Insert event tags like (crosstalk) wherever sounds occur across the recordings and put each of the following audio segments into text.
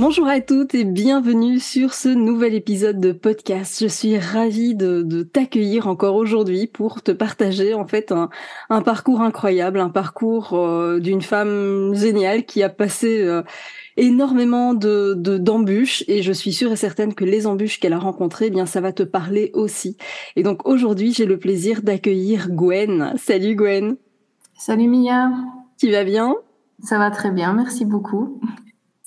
Bonjour à toutes et bienvenue sur ce nouvel épisode de podcast. Je suis ravie de, t'accueillir encore aujourd'hui pour te partager en fait un, parcours incroyable, un parcours euh, d'une femme géniale qui a passé euh, énormément de d'embûches et je suis sûre et certaine que les embûches qu'elle a rencontrées, eh bien ça va te parler aussi. Et donc aujourd'hui, j'ai le plaisir d'accueillir Gwen. Salut Gwen. Salut Mia. Tu vas bien? Ça va très bien, merci beaucoup.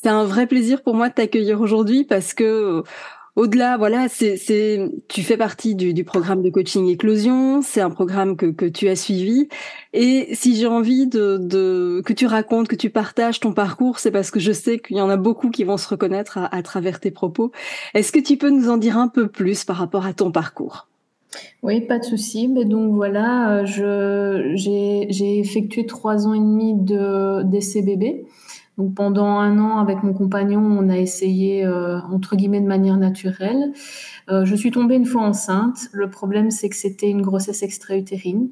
C'est un vrai plaisir pour moi de t'accueillir aujourd'hui parce que euh, au-delà, voilà, c'est, c'est, tu fais partie du, du, programme de coaching Éclosion. C'est un programme que, que tu as suivi. Et si j'ai envie de, de, que tu racontes, que tu partages ton parcours, c'est parce que je sais qu'il y en a beaucoup qui vont se reconnaître à, à travers tes propos. Est-ce que tu peux nous en dire un peu plus par rapport à ton parcours? Oui, pas de souci. Mais donc voilà, euh, je, j'ai, j'ai effectué trois ans et demi de bébé. Donc pendant un an, avec mon compagnon, on a essayé euh, entre guillemets de manière naturelle. Euh, je suis tombée une fois enceinte. Le problème, c'est que c'était une grossesse extra-utérine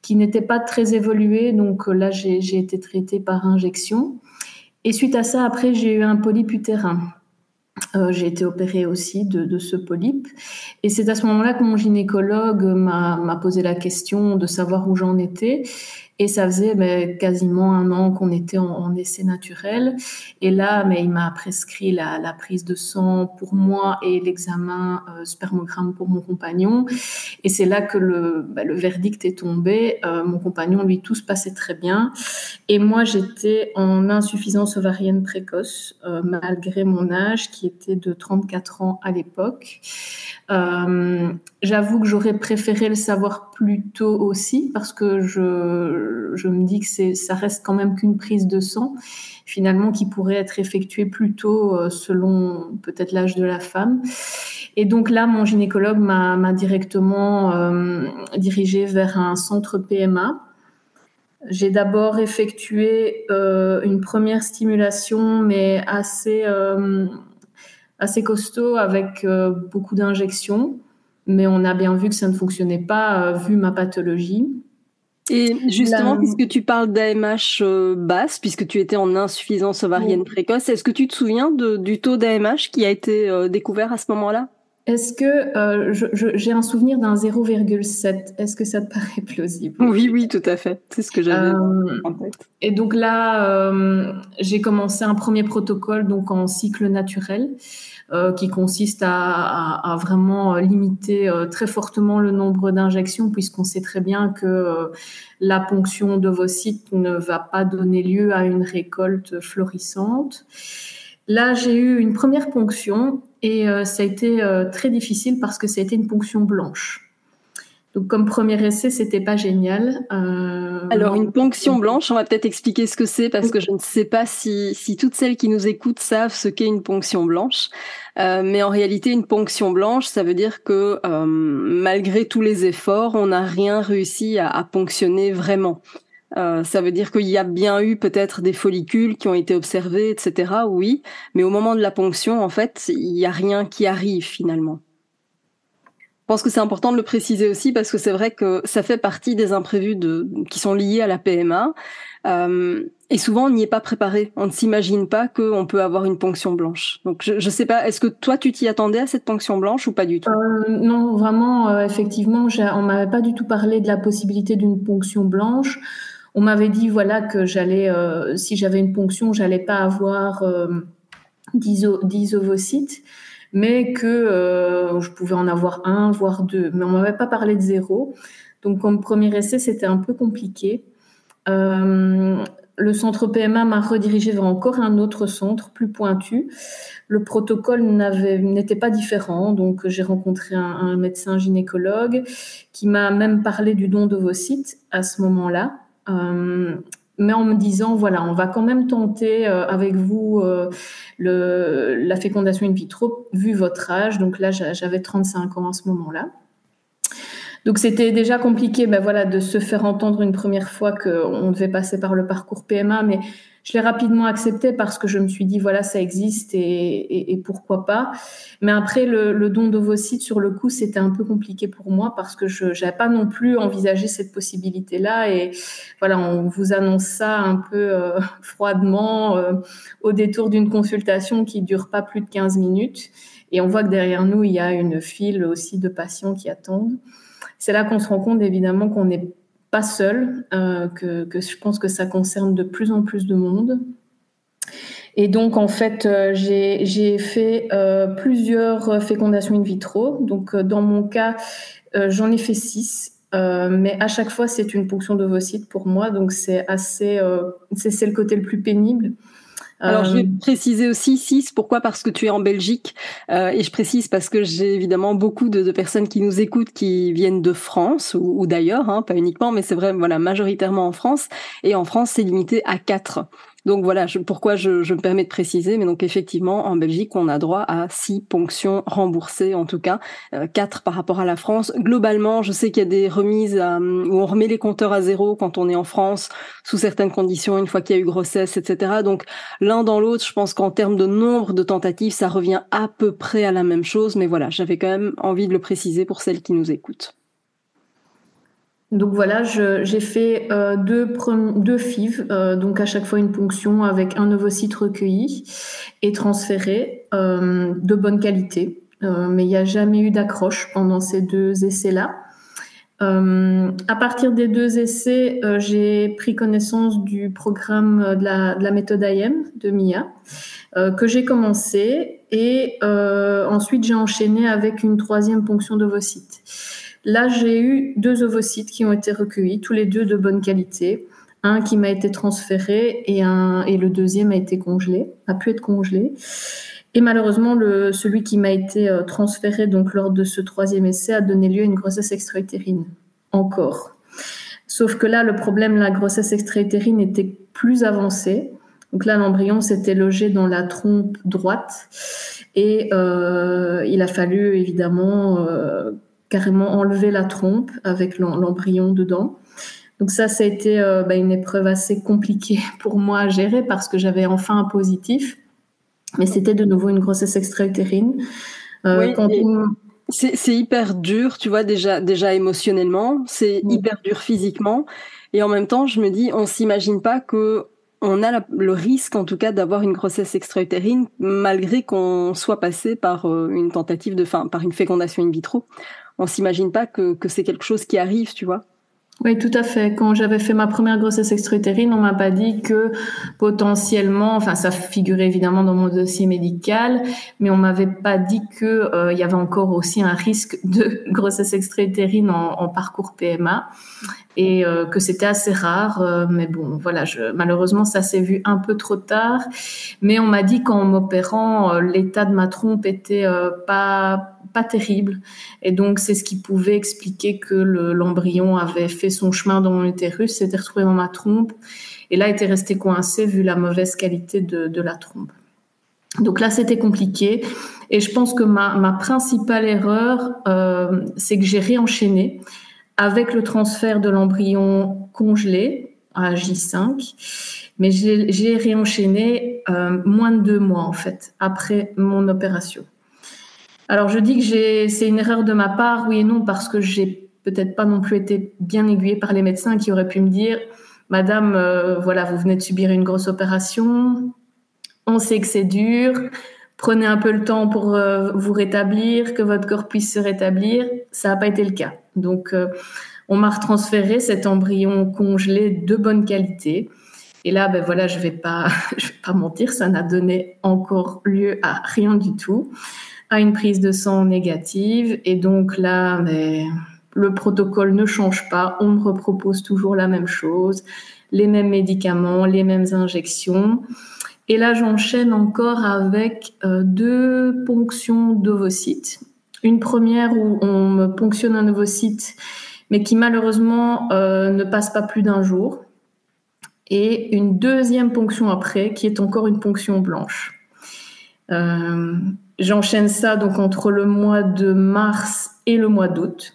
qui n'était pas très évoluée. Donc euh, là, j'ai été traitée par injection. Et suite à ça, après, j'ai eu un polype utérin. J'ai été opérée aussi de, de ce polype. Et c'est à ce moment-là que mon gynécologue m'a posé la question de savoir où j'en étais. Et ça faisait ben, quasiment un an qu'on était en, essai naturel. Et là, mais il m'a prescrit la, prise de sang pour moi et l'examen euh, spermogramme pour mon compagnon. Et c'est là que le, ben, verdict est tombé. Euh, mon compagnon, lui, tout se passait très bien. Et moi, j'étais en insuffisance ovarienne précoce, euh, malgré mon âge qui était de 34 ans à l'époque. J'avoue que j'aurais préféré le savoir plus tôt aussi parce que je, je me dis que ça reste quand même qu'une prise de sang finalement qui pourrait être effectuée plus tôt euh, selon peut-être l'âge de la femme. Et donc là, mon gynécologue m'a, directement euh, dirigé vers un centre PMA. J'ai d'abord effectué euh, une première stimulation, mais assez assez costaud avec beaucoup d'injections, mais on a bien vu que ça ne fonctionnait pas vu ma pathologie. Et justement, puisque tu parles d'AMH euh, basse, puisque tu étais en insuffisance ovarienne précoce, est-ce que tu te souviens de, du taux d'AMH qui a été découvert à ce moment-là? Est-ce que euh, j'ai un souvenir d'un 0,7 Est-ce que ça te (laughs) paraît plausible? Oui, oui, tout à fait. C'est ce que j'avais euh, en tête. Et donc là, euh, j'ai commencé un premier protocole donc en cycle naturel. Euh, qui consiste à, vraiment limiter euh, très fortement le nombre d'injections, puisqu'on sait très bien que euh, la ponction d'ovocytes ne va pas donner lieu à une récolte florissante. Là, j'ai eu une première ponction et ça a été très difficile parce que ça a été une ponction blanche. Donc, comme premier essai, c'était pas génial. Euh... Alors, une ponction blanche, on va peut-être expliquer ce que c'est parce que je ne sais pas si, si toutes celles qui nous écoutent savent ce qu'est une ponction blanche. Euh, mais en réalité, une ponction blanche, ça veut dire que euh, malgré tous les efforts, on n'a rien réussi à, à ponctionner vraiment. Euh, ça veut dire qu'il y a bien eu peut-être des follicules qui ont été observés, etc. Oui, mais au moment de la ponction, en fait, il n'y a rien qui arrive finalement. Je pense que c'est important de le préciser aussi parce que c'est vrai que ça fait partie des imprévus qui sont liés à la PMA. Euh, et souvent, on n'y est pas préparé. On ne s'imagine pas qu'on peut avoir une ponction blanche. Donc, je ne sais pas, est-ce que toi, tu t'y attendais à cette ponction blanche ou pas du tout? Euh, Non, vraiment, euh, effectivement, on m'avait pas du tout parlé de la possibilité d'une ponction blanche. On m'avait dit voilà que j'allais, si j'avais une ponction, j'allais pas avoir euh, 10 ovocytes, mais que euh, je pouvais en avoir un, voire deux. Mais on m'avait pas parlé de zéro. Donc comme premier essai, c'était un peu compliqué. le centre PMA m'a redirigé vers encore un autre centre plus pointu. Le protocole n'était pas différent, donc j'ai rencontré un, médecin gynécologue qui m'a même parlé du don d'ovocytes à ce moment-là. Euh, mais en me disant, voilà, on va quand même tenter euh, avec vous euh, la fécondation in vitro, vu votre âge. Donc là, j'avais 35 ans à ce moment-là. Donc c'était déjà compliqué ben voilà, de se faire entendre une première fois qu'on devait passer par le parcours PMA, mais je l'ai rapidement accepté parce que je me suis dit voilà ça existe et, et, pourquoi pas. Mais après le, le don d'ovocytes sur le coup c'était un peu compliqué pour moi parce que je n'avais pas non plus envisagé cette possibilité là et voilà on vous annonce ça un peu euh, (laughs) froidement euh, au détour d'une consultation qui dure pas plus de 15 minutes. Et on voit que derrière nous il y a une file aussi de patients qui attendent. C'est là qu'on se rend compte évidemment qu'on n'est pas seul, euh, que, je pense que ça concerne de plus en plus de monde. Et donc, en fait, euh, j'ai fait euh, plusieurs fécondations in vitro. Donc, dans mon cas, j'en ai fait six. mais à chaque fois, c'est une ponction d'ovocytes pour moi. Donc, c'est assez, c'est le côté le plus pénible. Alors, je vais euh, préciser aussi 6. Pourquoi? Parce que tu es en Belgique. Euh, et je précise parce que j'ai évidemment beaucoup de, de, personnes qui nous écoutent qui viennent de France ou, ou d'ailleurs, hein, pas uniquement, mais c'est vrai, voilà, majoritairement en France. Et en France, c'est limité à 4. Donc voilà, pourquoi je, me permets de préciser, mais donc effectivement, en Belgique, on a droit à six ponctions remboursées, en tout cas, euh, quatre par rapport à la France. Globalement, je sais qu'il y a des remises euh, où on remet les compteurs à zéro quand on est en France, sous certaines conditions, une fois qu'il y a eu grossesse, etc. Donc l'un dans l'autre, je pense qu'en termes de nombre de tentatives, ça revient à peu près à la même chose, mais voilà, j'avais quand même envie de le préciser pour celles qui nous écoutent. Donc voilà, j'ai fait euh, deux, deux FIV, euh, donc à chaque fois une ponction avec un ovocyte recueilli et transféré euh, de bonne qualité. mais il n'y a jamais eu d'accroche pendant ces deux essais-là. à partir des deux essais, j'ai pris connaissance du programme de la, de la méthode IM de MIA, que j'ai commencé et ensuite j'ai enchaîné avec une troisième ponction d'ovocyte. Là, j'ai eu deux ovocytes qui ont été recueillis, tous les deux de bonne qualité. Un qui m'a été transféré et, un, et le deuxième a été congelé, a pu être congelé. Et malheureusement, celui qui m'a été euh, transféré donc lors de ce troisième essai a donné lieu à une grossesse extra-utérine. Encore. Sauf que là, le problème, la grossesse extra-utérine était plus avancée. Donc là, l'embryon s'était logé dans la trompe droite et euh, il a fallu évidemment euh, carrément enlever la trompe avec l'embryon dedans. Donc ça, ça a été euh, bah, une épreuve assez compliquée (laughs) pour moi à gérer parce que j'avais enfin un positif, mais c'était de nouveau une grossesse extra-utérine. Euh, c'est hyper dur, tu vois, déjà, déjà émotionnellement, c'est hyper dur physiquement, et en même temps, je me dis, on s'imagine pas que on a le risque, en tout cas, d'avoir une grossesse extra-utérine, malgré qu'on soit passé par euh, une tentative de, fin, par une fécondation in vitro on s'imagine pas que, que c'est quelque chose qui arrive, tu vois. Oui, tout à fait. Quand j'avais fait ma première grossesse extra-utérine, on m'a pas dit que potentiellement, enfin ça figurait évidemment dans mon dossier médical, mais on m'avait pas dit que euh, il y avait encore aussi un risque (laughs) de grossesse extra-utérine en, parcours PMA et euh, que c'était assez rare. Euh, mais bon, voilà, je, malheureusement ça s'est vu un peu trop tard. Mais on m'a dit qu'en m'opérant, l'état de ma trompe était pas pas terrible. Et donc, c'est ce qui pouvait expliquer que l'embryon avait fait son chemin dans mon utérus, s'était retrouvé dans ma trompe, et là, était resté coincé vu la mauvaise qualité de, la trompe. Donc là, c'était compliqué. Et je pense que ma, principale erreur, euh, c'est que j'ai réenchaîné avec le transfert de l'embryon congelé à J5. Mais j'ai réenchaîné euh, moins de deux mois, en fait, après mon opération. Alors je dis que c'est une erreur de ma part, oui et non, parce que j'ai peut-être pas non plus été bien aiguillée par les médecins qui auraient pu me dire, Madame, euh, voilà, vous venez de subir une grosse opération, on sait que c'est dur, prenez un peu le temps pour euh, vous rétablir, que votre corps puisse se rétablir. Ça n'a pas été le cas. Donc euh, on m'a retransféré cet embryon congelé de bonne qualité. Et là, ben voilà, je vais (laughs) je vais pas mentir, ça n'a donné encore lieu à rien du tout à une prise de sang négative. Et donc là, mais, le protocole ne change pas. On me repropose toujours la même chose. les mêmes médicaments, les mêmes injections. Et là, j'enchaîne encore avec euh, deux ponctions d'ovocytes. Une première où on me ponctionne un ovocyte, mais qui malheureusement euh, ne passe pas plus d'un jour. Et une deuxième ponction après, qui est encore une ponction blanche. Euh, j'enchaîne ça donc entre le mois de mars et le mois d'août.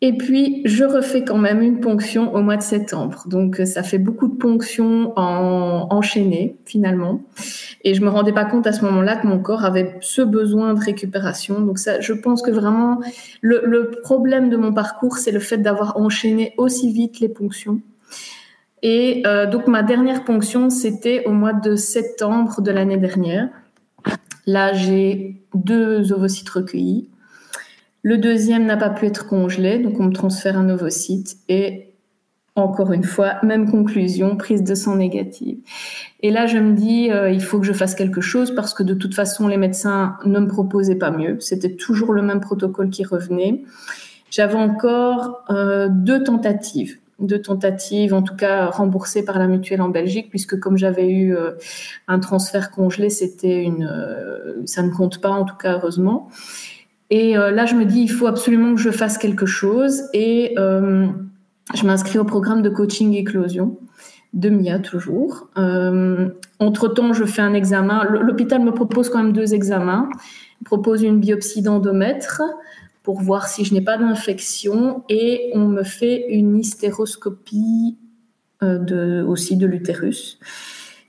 Et puis, je refais quand même une ponction au mois de septembre. Donc, ça fait beaucoup de ponctions en, enchaînées, finalement. Et je me rendais pas compte à ce moment-là que mon corps avait ce besoin de récupération. Donc, ça, je pense que vraiment, le, le problème de mon parcours, c'est le fait d'avoir enchaîné aussi vite les ponctions. Et euh, donc, ma dernière ponction, c'était au mois de septembre de l'année dernière. Là, j'ai deux ovocytes recueillis. Le deuxième n'a pas pu être congelé, donc on me transfère un ovocyte et encore une fois, même conclusion, prise de sang négative. Et là, je me dis, euh, il faut que je fasse quelque chose parce que de toute façon, les médecins ne me proposaient pas mieux. C'était toujours le même protocole qui revenait. J'avais encore euh, deux tentatives deux tentatives, en tout cas remboursées par la mutuelle en Belgique, puisque comme j'avais eu euh, un transfert congelé, c'était une, euh, ça ne compte pas en tout cas heureusement. Et euh, là, je me dis, il faut absolument que je fasse quelque chose, et je m'inscris au programme de coaching éclosion de MIA toujours. entre temps, je fais un examen. L'hôpital me propose quand même deux examens. Il propose une biopsie d'endomètre pour voir si je n'ai pas d'infection et on me fait une hystéroscopie euh, de, aussi de l'utérus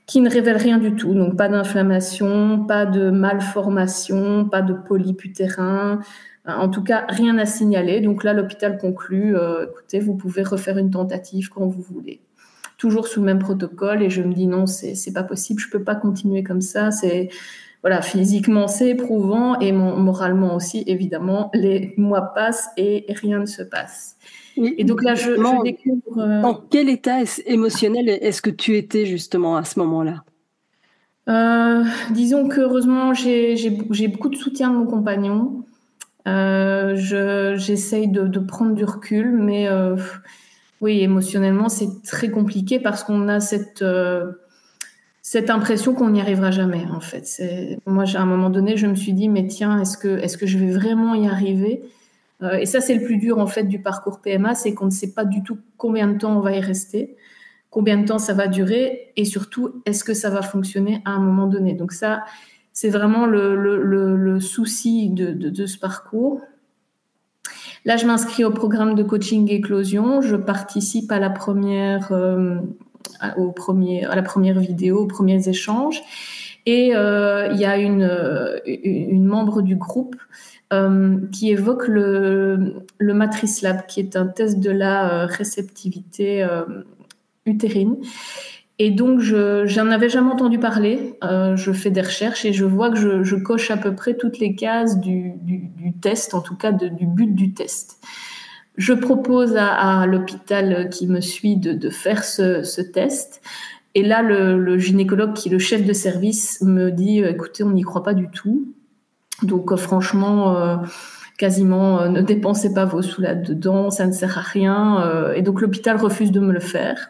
qui ne révèle rien du tout. Donc pas d'inflammation, pas de malformation, pas de polype utérin. En tout cas, rien à signaler. Donc là, l'hôpital conclut, euh, écoutez, vous pouvez refaire une tentative quand vous voulez. Toujours sous le même protocole. Et je me dis non, c'est pas possible, je peux pas continuer comme ça. C'est voilà, physiquement c'est éprouvant et moralement aussi, évidemment. Les mois passent et rien ne se passe. Et donc là, je, je découvre. Euh, dans quel état émotionnel est-ce que tu étais justement à ce moment-là? Euh, Disons que heureusement, j'ai beaucoup de soutien de mon compagnon. Euh, J'essaye de, de, prendre du recul, mais euh, oui, émotionnellement, c'est très compliqué parce qu'on a cette euh, cette impression qu'on n'y arrivera jamais en fait. Moi à un moment donné je me suis dit mais tiens est-ce que est-ce que je vais vraiment y arriver? Euh, Et ça c'est le plus dur en fait du parcours PMA, c'est qu'on ne sait pas du tout combien de temps on va y rester, combien de temps ça va durer et surtout est-ce que ça va fonctionner à un moment donné? Donc ça c'est vraiment le, souci de, ce parcours. Là, je m'inscris au programme de coaching éclosion. Je participe à la première euh, au premier, à la première vidéo, aux premiers échanges. Et euh, il y a une, euh, une membre du groupe euh, qui évoque le, le Matrice Lab, qui est un test de la réceptivité utérine. Et donc, je j'en avais jamais entendu parler. je fais des recherches et je vois que je, je, coche à peu près toutes les cases du, du, test, en tout cas du but du test. Je propose à, l'hôpital qui me suit de, faire ce, test. Et là, le, gynécologue qui est le chef de service me dit, euh, écoutez, on n'y croit pas du tout. Donc, euh, franchement, euh, quasiment, ne dépensez pas vos sous là-dedans, ça ne sert à rien. et donc, l'hôpital refuse de me le faire.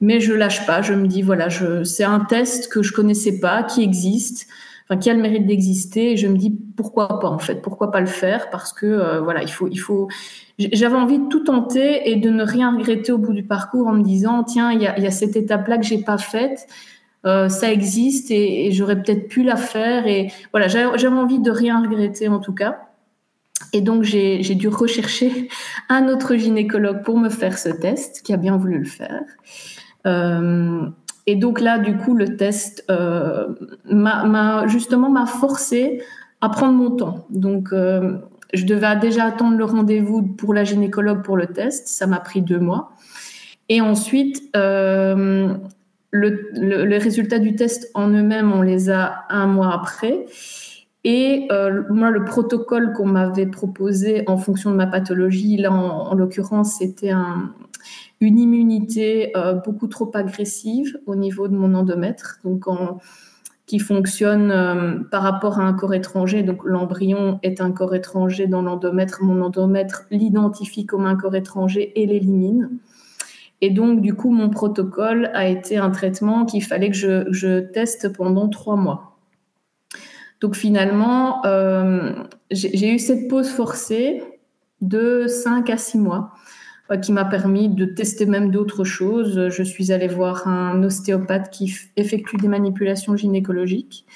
Mais je lâche pas, je me dis, voilà, c'est un test que je connaissais pas, qui existe enfin, qui a le mérite d'exister. Je me dis pourquoi pas en fait, pourquoi pas le faire Parce que euh, voilà, il faut, il faut. J'avais envie de tout tenter et de ne rien regretter au bout du parcours en me disant tiens, il y a, y a, cette étape-là que j'ai pas faite. Euh, ça existe et, j'aurais peut-être pu la faire et voilà j'avais envie de rien regretter en tout cas et donc j'ai dû rechercher (laughs) un autre gynécologue pour me faire ce test qui a bien voulu le faire euh, et donc là, du coup, le test euh, m'a justement m'a forcé à prendre mon temps. Donc, euh, je devais déjà attendre le rendez-vous pour la gynécologue pour le test. Ça m'a pris deux mois. Et ensuite, euh, le, le, les résultats du test en eux-mêmes, on les a un mois après. Et moi, le protocole qu'on m'avait proposé en fonction de ma pathologie, là, en l'occurrence, c'était un, une immunité euh, beaucoup trop agressive au niveau de mon endomètre, donc qui fonctionne euh, par rapport à un corps étranger. Donc l'embryon est un corps étranger dans l'endomètre. Mon endomètre l'identifie comme un corps étranger et l'élimine. Et donc, du coup, mon protocole a été un traitement qu'il fallait que je, teste pendant trois mois. Donc, finalement, euh, j'ai eu cette pause forcée de cinq à six mois qui m'a permis de tester même d'autres choses. Je suis allée voir un ostéopathe qui effectue des manipulations gynécologiques.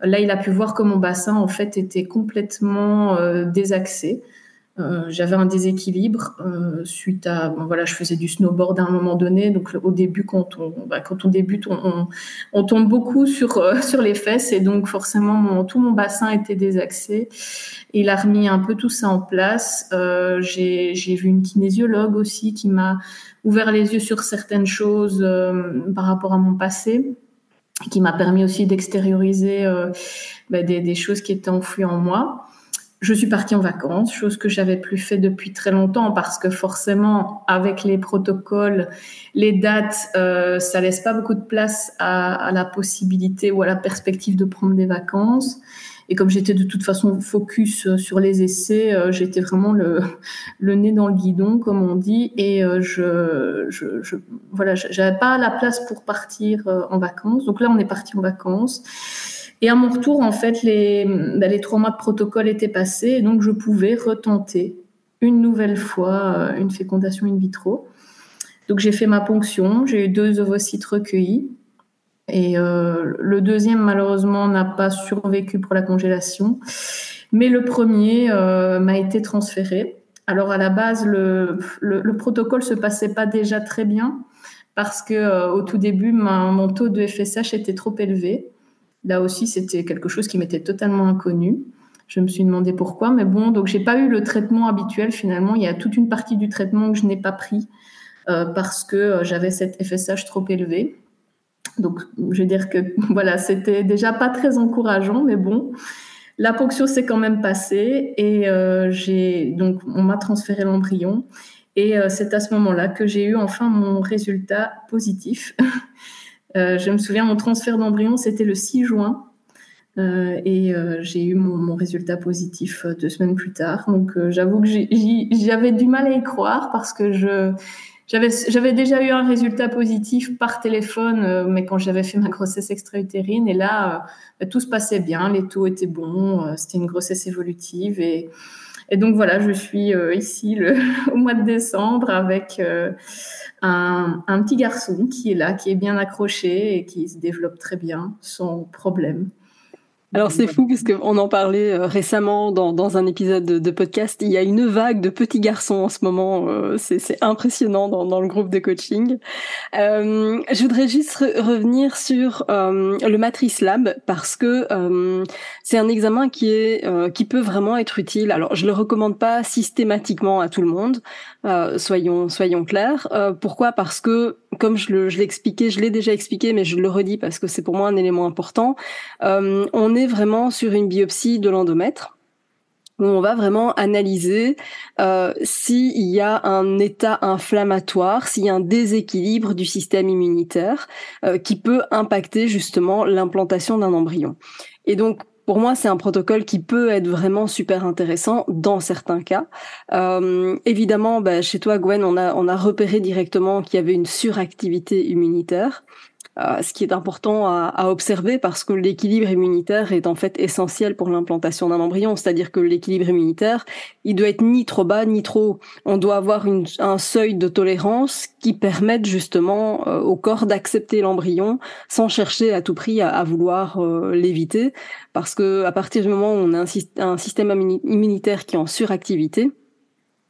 Là, il a pu voir que mon bassin, en fait, était complètement euh, désaxé. Euh, j'avais un déséquilibre euh, suite à bon, voilà je faisais du snowboard à un moment donné. Donc au début quand on bah, quand on débute on, on, tombe beaucoup sur euh, (laughs) sur les fesses. Et donc forcément mon, tout mon bassin était désaxé. Il a remis un peu tout ça en place. Euh, j'ai j'ai vu une kinésiologue aussi qui m'a ouvert les yeux sur certaines choses par rapport à mon passé qui m'a permis aussi d'extérioriser bah, des, des choses qui étaient enfouies en moi je suis partie en vacances, chose que j'avais plus fait depuis très longtemps parce que forcément, avec les protocoles, les dates, euh, ça laisse pas beaucoup de place à, à, la possibilité ou à la perspective de prendre des vacances. Et comme j'étais de toute façon focus euh, sur les essais, euh, j'étais vraiment le, (laughs) le nez dans le guidon, comme on dit, et euh, je, je, je voilà, j'avais pas la place pour partir en vacances. Donc là, on est parti en vacances. Et à mon retour, en fait, les, ben, les trois mois de protocole étaient passés, et donc je pouvais retenter une nouvelle fois euh, une fécondation in vitro. Donc j'ai fait ma ponction, j'ai eu deux ovocytes recueillis, et euh, le deuxième malheureusement n'a pas survécu pour la congélation, mais le premier euh, m'a été transféré. Alors à la base, le, le, le, protocole se passait pas déjà très bien parce que au tout début, mon taux de FSH était trop élevé. Là aussi, c'était quelque chose qui m'était totalement inconnu. Je me suis demandé pourquoi, mais bon, donc j'ai pas eu le traitement habituel finalement. Il y a toute une partie du traitement que je n'ai pas pris euh, parce que euh, j'avais cet FSH trop élevé. Donc, je veux dire que (laughs) voilà, c'était déjà pas très encourageant, mais bon, la ponction s'est quand même passée et euh, j'ai donc on m'a transféré l'embryon et c'est à ce moment-là que j'ai eu enfin mon résultat positif. (laughs) Euh, je me souviens, mon transfert d'embryon, c'était le 6 juin. Euh, et euh, j'ai eu mon, résultat positif deux semaines plus tard. Donc j'avoue que j'avais du mal à y croire parce que j'avais déjà eu un résultat positif par téléphone, mais quand j'avais fait ma grossesse extra-utérine. Et là, bah, tout se passait bien, les taux étaient bons, c'était une grossesse évolutive. Et, et donc voilà, je suis ici le, (laughs) au mois de décembre avec un, un, petit garçon qui est là, qui est bien accroché et qui se développe très bien sans problème. Alors c'est fou puisqu'on en parlait euh, récemment dans, dans un épisode de, podcast. Il y a une vague de petits garçons en ce moment. Euh, c'est impressionnant dans, dans, le groupe de coaching. Euh, je voudrais juste re revenir sur le Matrice Lab parce que c'est un examen qui est qui peut vraiment être utile. Alors je le recommande pas systématiquement à tout le monde. soyons soyons clairs. pourquoi? Parce que comme je l'ai expliqué, je l'ai déjà expliqué, mais je le redis parce que c'est pour moi un élément important. on est vraiment sur une biopsie de l'endomètre où on va vraiment analyser euh, s'il y a un état inflammatoire, s'il y a un déséquilibre du système immunitaire euh, qui peut impacter justement l'implantation d'un embryon. Et donc, pour moi, c'est un protocole qui peut être vraiment super intéressant dans certains cas. Euh, évidemment, bah, chez toi, Gwen, on a, on a repéré directement qu'il y avait une suractivité immunitaire. Euh, ce qui est important à, à observer parce que l'équilibre immunitaire est en fait essentiel pour l'implantation d'un embryon. C'est-à-dire que l'équilibre immunitaire, il doit être ni trop bas ni trop haut. On doit avoir une, un seuil de tolérance qui permette justement euh, au corps d'accepter l'embryon sans chercher à tout prix à, à vouloir euh, l'éviter. Parce que à partir du moment où on a un, un système immunitaire qui est en suractivité,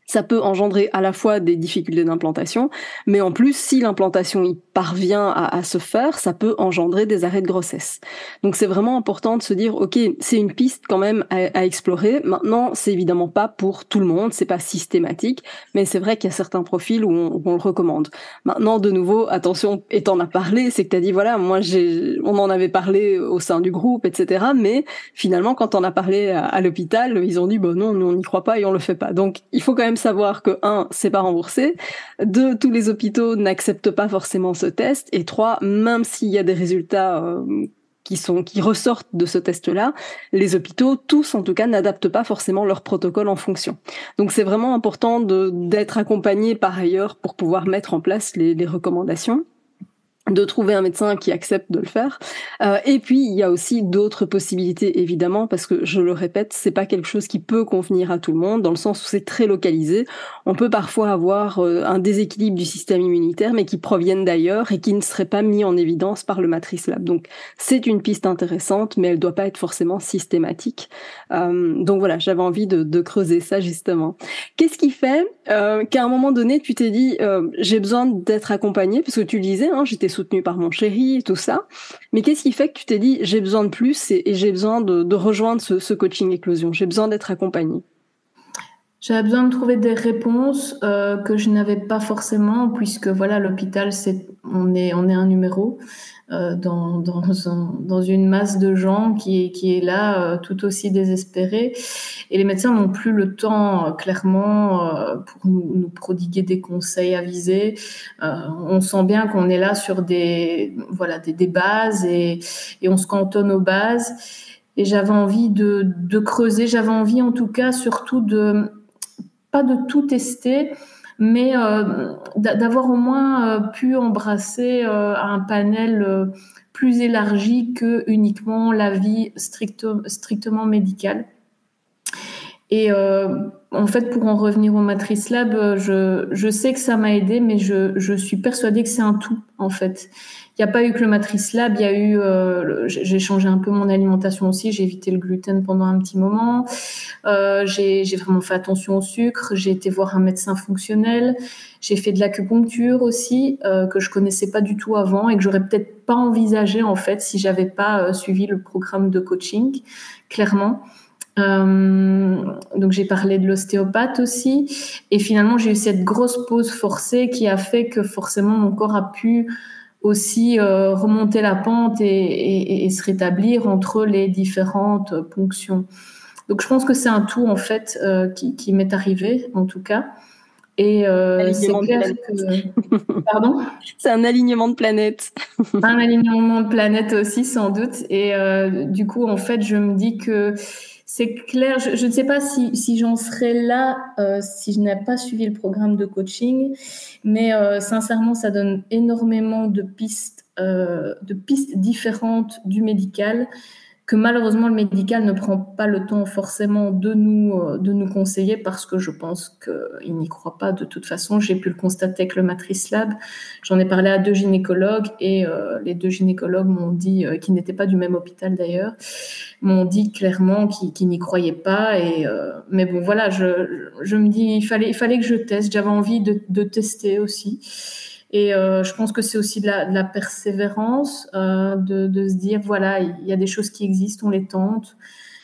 ça peut engendrer à la fois des difficultés d'implantation, mais en plus, si l'implantation parvient à, se faire, ça peut engendrer des arrêts de grossesse. Donc c'est vraiment important de se dire, ok, c'est une piste quand même à, explorer. Maintenant, c'est évidemment pas pour tout le monde, c'est pas systématique, mais c'est vrai qu'il y a certains profils où on, le recommande. Maintenant, de nouveau, attention, et t'en as parlé, c'est que t'as dit, voilà, moi, on en avait parlé au sein du groupe, etc. Mais finalement, quand on a parlé à, à l'hôpital, ils ont dit, bon non, nous on n'y croit pas et on le fait pas. Donc il faut quand même savoir que un, c'est pas remboursé, deux, tous les hôpitaux n'acceptent pas forcément ce test, et trois, même s'il y a des résultats euh, qui sont qui ressortent de ce test-là, les hôpitaux, tous en tout cas, n'adaptent pas forcément leur protocole en fonction. Donc c'est vraiment important d'être accompagné par ailleurs pour pouvoir mettre en place les, les recommandations de trouver un médecin qui accepte de le faire. Euh, et puis il y a aussi d'autres possibilités évidemment parce que je le répète, c'est pas quelque chose qui peut convenir à tout le monde dans le sens où c'est très localisé. On peut parfois avoir euh, un déséquilibre du système immunitaire mais qui proviennent d'ailleurs et qui ne seraient pas mis en évidence par le Matrice Lab. Donc c'est une piste intéressante mais elle doit pas être forcément systématique. Euh, donc voilà, j'avais envie de, de, creuser ça justement. Qu'est-ce qui fait euh, qu'à un moment donné tu t'es dit euh, j'ai besoin d'être accompagné parce que tu le disais, hein, j'étais soutenue par mon chéri tout ça. Mais qu'est-ce qui fait que tu t'es dit j'ai besoin de plus et, j'ai besoin de, rejoindre ce, coaching éclosion? J'ai besoin d'être accompagnée. J'avais besoin de trouver des réponses euh, que je n'avais pas forcément, puisque voilà, l'hôpital, c'est on est on est un numéro. Euh, dans, dans, dans, une masse de gens qui, qui est là euh, tout aussi désespérée. Et les médecins n'ont plus le temps, euh, clairement, pour nous, nous, prodiguer des conseils avisés. on sent bien qu'on est là sur des, voilà, des, des bases et, et on se cantonne aux bases. Et j'avais envie de, de creuser, j'avais envie en tout cas surtout de, de tout tester, mais euh, d'avoir au moins euh, pu embrasser euh, un panel plus élargi que uniquement la vie strictement médicale. Et en fait, pour en revenir au Matrice Lab, je, sais que ça m'a aidé, mais je suis persuadée que c'est un tout, en fait. Il n'y a pas eu que le Matrice Lab, il y a eu, euh, j'ai changé un peu mon alimentation aussi, j'ai évité le gluten pendant un petit moment, euh, j'ai vraiment fait attention au sucre, j'ai été voir un médecin fonctionnel, j'ai fait de l'acupuncture aussi euh, que je connaissais pas du tout avant et que j'aurais peut-être pas envisagé en fait si j'avais pas euh, suivi le programme de coaching, clairement. Euh, donc j'ai parlé de l'ostéopathe aussi. Et finalement j'ai eu cette grosse pause forcée qui a fait que forcément mon corps a pu aussi euh, remonter la pente et, se rétablir entre les différentes ponctions. Donc je pense que c'est un tout en fait euh, qui, m'est arrivé en tout cas. Et euh, c'est clair que... (laughs) Pardon? C'est un alignement de planètes. (laughs) un alignement de planètes aussi sans doute. Et du coup en fait je me dis que c'est clair. Je, ne sais pas si, j'en serais là euh, si je n'ai pas suivi le programme de coaching, mais euh, sincèrement, ça donne énormément de pistes, euh, de pistes différentes du médical que malheureusement le médical ne prend pas le temps forcément de nous, euh, de nous conseiller parce que je pense qu'il n'y croit pas de toute façon. J'ai pu le constater avec le Matrice Lab. J'en ai parlé à deux gynécologues et euh, les deux gynécologues m'ont dit, euh, qui n'étaient pas du même hôpital d'ailleurs, m'ont dit clairement qu'ils n'y croyaient pas. Et, mais bon, voilà, je, je me dis, il fallait, il fallait que je teste. J'avais envie de, de tester aussi. Et euh, je pense que c'est aussi de la, persévérance, euh, de, se dire, voilà, il y a des choses qui existent, on les tente,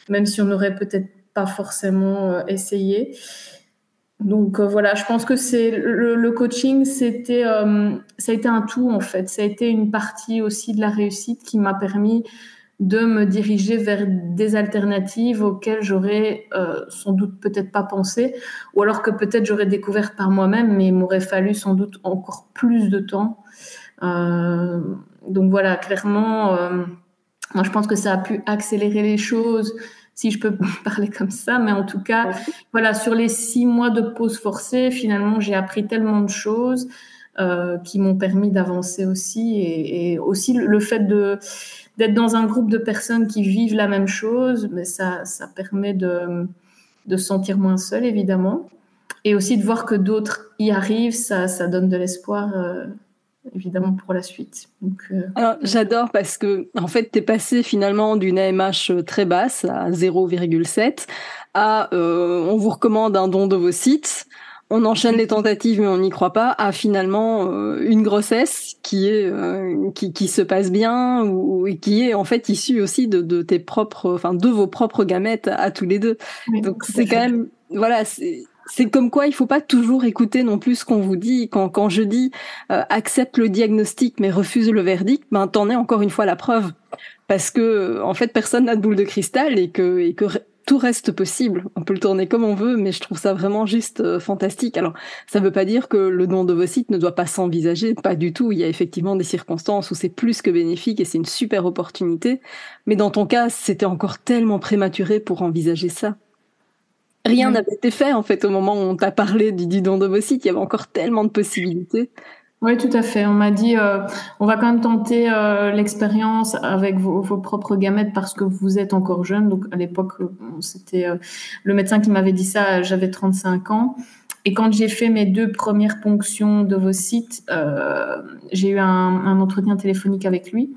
même si on n'aurait peut-être pas forcément euh, essayé. Donc voilà, je pense que c'est le, le, coaching, c'était, ça a été un tout en fait. Ça a été une partie aussi de la réussite qui m'a permis de me diriger vers des alternatives auxquelles j'aurais euh, sans doute peut-être pas pensé, ou alors que peut-être j'aurais découvert par moi-même, mais il m'aurait fallu sans doute encore plus de temps. Euh, donc voilà, clairement, euh, moi je pense que ça a pu accélérer les choses, si je peux (laughs) parler comme ça, mais en tout cas, voilà, sur les six mois de pause forcée, finalement, j'ai appris tellement de choses euh, qui m'ont permis d'avancer aussi, et, et aussi le fait de d'être dans un groupe de personnes qui vivent la même chose, mais ça, ça permet de, se sentir moins seul, évidemment. Et aussi de voir que d'autres y arrivent, ça, ça donne de l'espoir, euh, évidemment, pour la suite. Euh, j'adore parce que, en fait, tu es passé finalement d'une AMH très basse à 0,7 à euh, on vous recommande un don de vos sites on enchaîne les tentatives mais on n'y croit pas à finalement euh, une grossesse qui est euh, qui, qui, se passe bien ou, qui est en fait issue aussi de, de tes propres enfin de vos propres gamètes à, tous les deux donc c'est quand même voilà c'est c'est comme quoi il faut pas toujours écouter non plus ce qu'on vous dit. Quand, quand je dis euh, accepte le diagnostic mais refuse le verdict, ben t'en es encore une fois la preuve. Parce que en fait personne n'a de boule de cristal et que, et que tout reste possible. On peut le tourner comme on veut, mais je trouve ça vraiment juste euh, fantastique. Alors, ça ne veut pas dire que le don d'ovocytes ne doit pas s'envisager, pas du tout. Il y a effectivement des circonstances où c'est plus que bénéfique et c'est une super opportunité. Mais dans ton cas, c'était encore tellement prématuré pour envisager ça. Rien n'avait été fait en fait au moment où on t'a parlé du, du don d'ovocytes. Il y avait encore tellement de possibilités. Oui, tout à fait. On m'a dit, euh, on va quand même tenter euh, l'expérience avec vos, propres gamètes parce que vous êtes encore jeune. Donc à l'époque, euh, c'était le médecin qui m'avait dit ça. J'avais 35 ans. Et quand j'ai fait mes deux premières ponctions d'ovocytes, j'ai eu un, un, entretien téléphonique avec lui.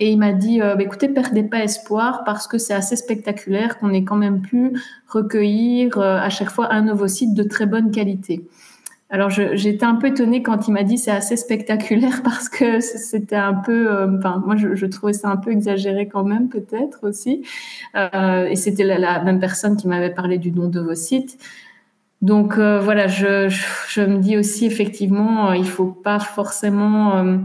Et il m'a dit, bah, écoutez, perdez pas espoir parce que c'est assez spectaculaire qu'on ait quand même pu recueillir à chaque fois un ovocyte de très bonne qualité. Alors j'étais un peu étonnée quand il m'a dit c'est assez spectaculaire (laughs) parce que c'était un peu, euh, enfin moi je, trouvais ça un peu exagéré quand même peut-être aussi. Euh, et c'était la, même personne qui m'avait parlé du don de vos sites. Donc euh, voilà, je, je, me dis aussi effectivement il faut pas forcément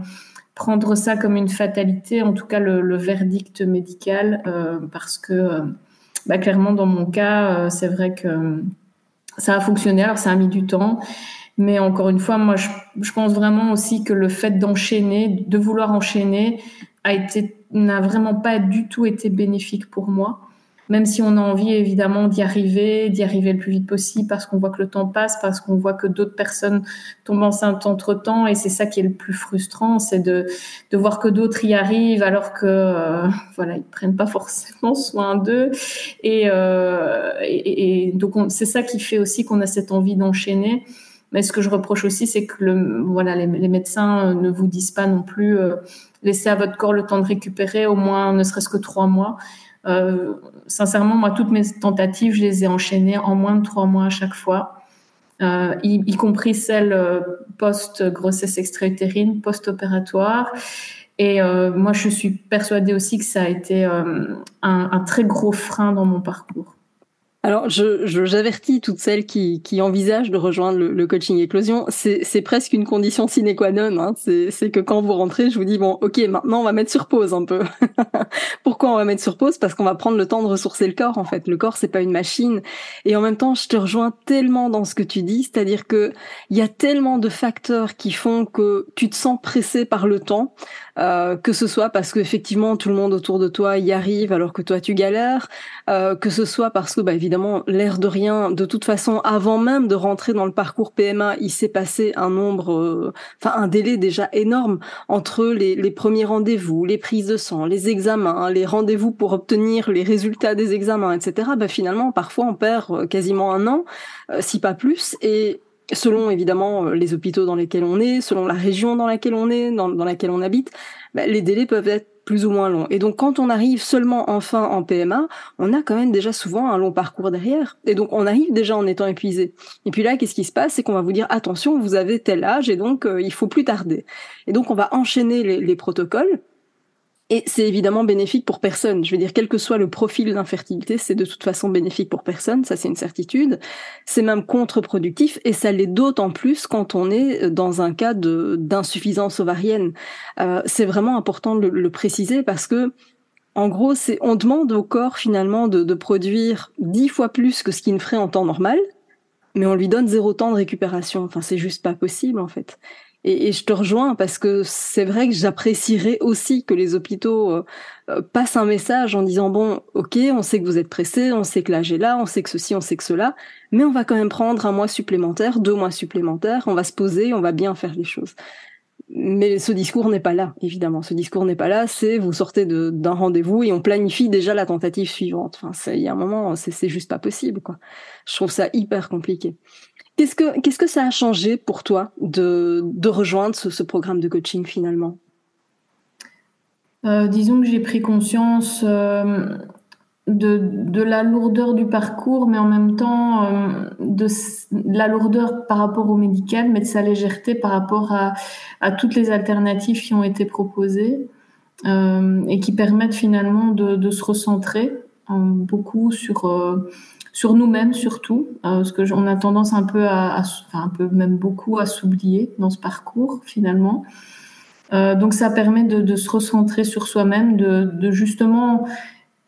prendre ça comme une fatalité, en tout cas le, le verdict médical, parce que bah, clairement dans mon cas c'est vrai que ça a fonctionné. Alors ça a mis du temps. Mais encore une fois, moi, je, pense vraiment aussi que le fait d'enchaîner, de vouloir enchaîner, a été n'a vraiment pas du tout été bénéfique pour moi. Même si on a envie évidemment d'y arriver, d'y arriver le plus vite possible, parce qu'on voit que le temps passe, parce qu'on voit que d'autres personnes tombent enceintes entre temps, et c'est ça qui est le plus frustrant, c'est de, de voir que d'autres y arrivent alors que euh, voilà ils prennent pas (laughs) forcément soin d'eux, et, euh, donc c'est ça qui fait aussi qu'on a cette envie d'enchaîner. Mais ce que je reproche aussi, c'est que le, voilà, les, médecins euh, ne vous disent pas non plus euh, laissez à votre corps le temps de récupérer au moins ne serait-ce que trois mois. Euh, sincèrement, moi, toutes mes tentatives, je les ai enchaînées en moins de trois mois à chaque fois, euh, y, y, compris celles euh, post-grossesse extra-utérine, post-opératoire. Et euh, moi, je suis persuadée aussi que ça a été un, un très gros frein dans mon parcours. Alors, je, j'avertis toutes celles qui, qui envisagent de rejoindre le, le coaching éclosion, c'est, c'est presque une condition sine qua non. Hein. C'est, c'est que quand vous rentrez, je vous dis bon, ok, maintenant on va mettre sur pause un peu. (laughs) Pourquoi on va mettre sur pause? Parce qu'on va prendre le temps de ressourcer le corps. En fait, le corps c'est pas une machine. Et en même temps, je te rejoins tellement dans ce que tu dis, c'est-à-dire que il y a tellement de facteurs qui font que tu te sens pressé par le temps. Euh, que ce soit parce qu'effectivement tout le monde autour de toi y arrive alors que toi tu galères, euh, que ce soit parce que bah, évidemment l'air de rien, de toute façon avant même de rentrer dans le parcours PMA, il s'est passé un nombre, euh, enfin un délai déjà énorme entre les, les premiers rendez-vous, les prises de sang, les examens, les rendez-vous pour obtenir les résultats des examens, etc. Bah, finalement parfois on perd euh, quasiment un an, si pas plus, et selon évidemment euh, les hôpitaux dans lesquels on est, selon la région dans laquelle on est, dans, laquelle on habite, bah, les délais peuvent être plus ou moins longs. Et donc quand on arrive seulement enfin en PMA, on a quand même déjà souvent un long parcours derrière. Et donc on arrive déjà en étant épuisé. Et puis là, qu'est-ce qui se passe? C'est qu'on va vous dire attention, vous avez tel âge et donc euh, il faut plus tarder. Et donc on va enchaîner les protocoles et c'est évidemment bénéfique pour personne. Je veux dire, quel que soit le profil d'infertilité, c'est de toute façon bénéfique pour personne, ça c'est une certitude. C'est même contre-productif et ça l'est d'autant plus quand on est dans un cas d'insuffisance ovarienne. Euh, c'est vraiment important de le, le, préciser parce que, en gros, c'est on demande au corps finalement de, de produire dix fois plus que ce qu'il ne ferait en temps normal, mais on lui donne zéro temps de récupération. Enfin, c'est juste pas possible en fait. Et, et, je te rejoins parce que c'est vrai que j'apprécierais aussi que les hôpitaux euh, euh, passent un message en disant bon, ok, on sait que vous êtes pressé, on sait que l'âge est là, on sait que ceci, on sait que cela, mais on va quand même prendre un mois supplémentaire, deux mois supplémentaires, on va se poser, on va bien faire les choses. Mais ce discours n'est pas là, évidemment. Ce discours n'est pas là. C'est vous sortez d'un rendez-vous et on planifie déjà la tentative suivante. Enfin, il y a un moment, c'est juste pas possible, quoi. Je trouve ça hyper compliqué. Qu'est-ce que, qu'est-ce que ça a changé pour toi de, de rejoindre ce, programme de coaching finalement? Euh, Disons que j'ai pris conscience euh, de, de, la lourdeur du parcours, mais en même temps euh, de, la lourdeur par rapport au médical, mais de sa légèreté par rapport à, à toutes les alternatives qui ont été proposées et qui permettent finalement de se recentrer beaucoup sur sur nous-mêmes surtout, euh, parce que on a tendance un peu à, enfin un peu même beaucoup à s'oublier dans ce parcours finalement. Euh, donc ça permet de, se recentrer sur soi-même, de, justement